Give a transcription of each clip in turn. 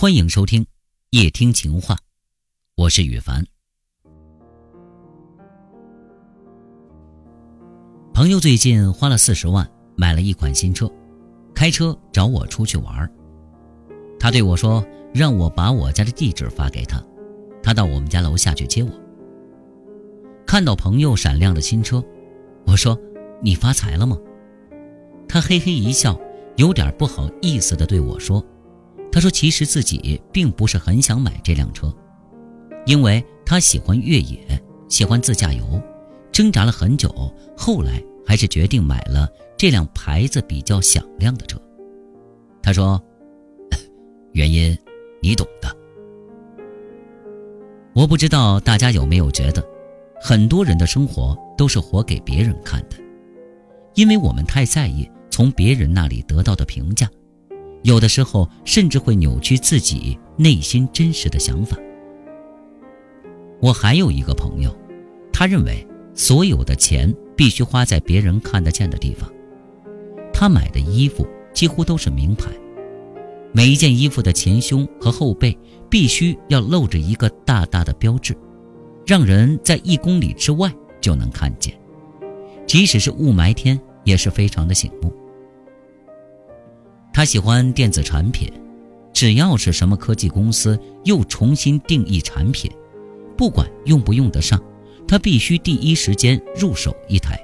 欢迎收听夜听情话，我是雨凡。朋友最近花了四十万买了一款新车，开车找我出去玩。他对我说：“让我把我家的地址发给他，他到我们家楼下去接我。”看到朋友闪亮的新车，我说：“你发财了吗？”他嘿嘿一笑，有点不好意思的对我说。他说：“其实自己并不是很想买这辆车，因为他喜欢越野，喜欢自驾游，挣扎了很久，后来还是决定买了这辆牌子比较响亮的车。”他说：“原因你懂的。”我不知道大家有没有觉得，很多人的生活都是活给别人看的，因为我们太在意从别人那里得到的评价。有的时候甚至会扭曲自己内心真实的想法。我还有一个朋友，他认为所有的钱必须花在别人看得见的地方。他买的衣服几乎都是名牌，每一件衣服的前胸和后背必须要露着一个大大的标志，让人在一公里之外就能看见，即使是雾霾天也是非常的醒目。他喜欢电子产品，只要是什么科技公司又重新定义产品，不管用不用得上，他必须第一时间入手一台，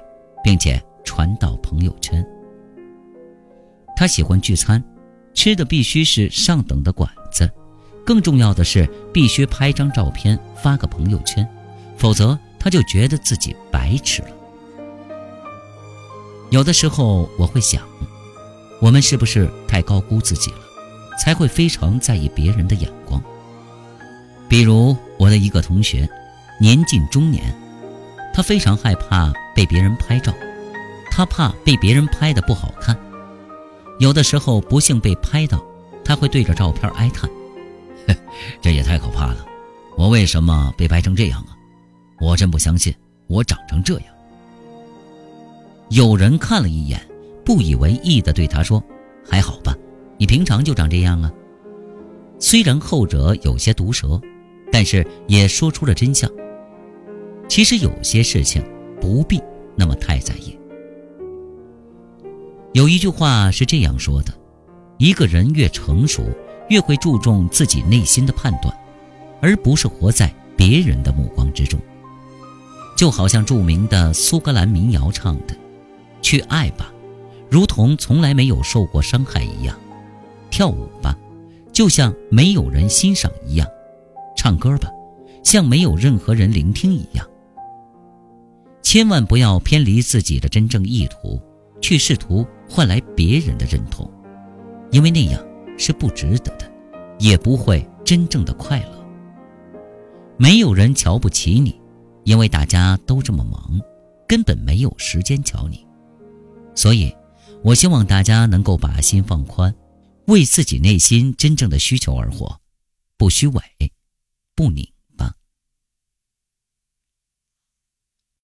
并且传到朋友圈。他喜欢聚餐，吃的必须是上等的馆子，更重要的是必须拍张照片发个朋友圈，否则他就觉得自己白吃了。有的时候我会想。我们是不是太高估自己了，才会非常在意别人的眼光？比如我的一个同学，年近中年，他非常害怕被别人拍照，他怕被别人拍的不好看。有的时候不幸被拍到，他会对着照片哀叹：“ 这也太可怕了！我为什么被拍成这样啊？我真不相信我长成这样。”有人看了一眼。不以为意地对他说：“还好吧，你平常就长这样啊。”虽然后者有些毒舌，但是也说出了真相。其实有些事情不必那么太在意。有一句话是这样说的：一个人越成熟，越会注重自己内心的判断，而不是活在别人的目光之中。就好像著名的苏格兰民谣唱的：“去爱吧。”如同从来没有受过伤害一样，跳舞吧，就像没有人欣赏一样；唱歌吧，像没有任何人聆听一样。千万不要偏离自己的真正意图，去试图换来别人的认同，因为那样是不值得的，也不会真正的快乐。没有人瞧不起你，因为大家都这么忙，根本没有时间瞧你，所以。我希望大家能够把心放宽，为自己内心真正的需求而活，不虚伪，不拧。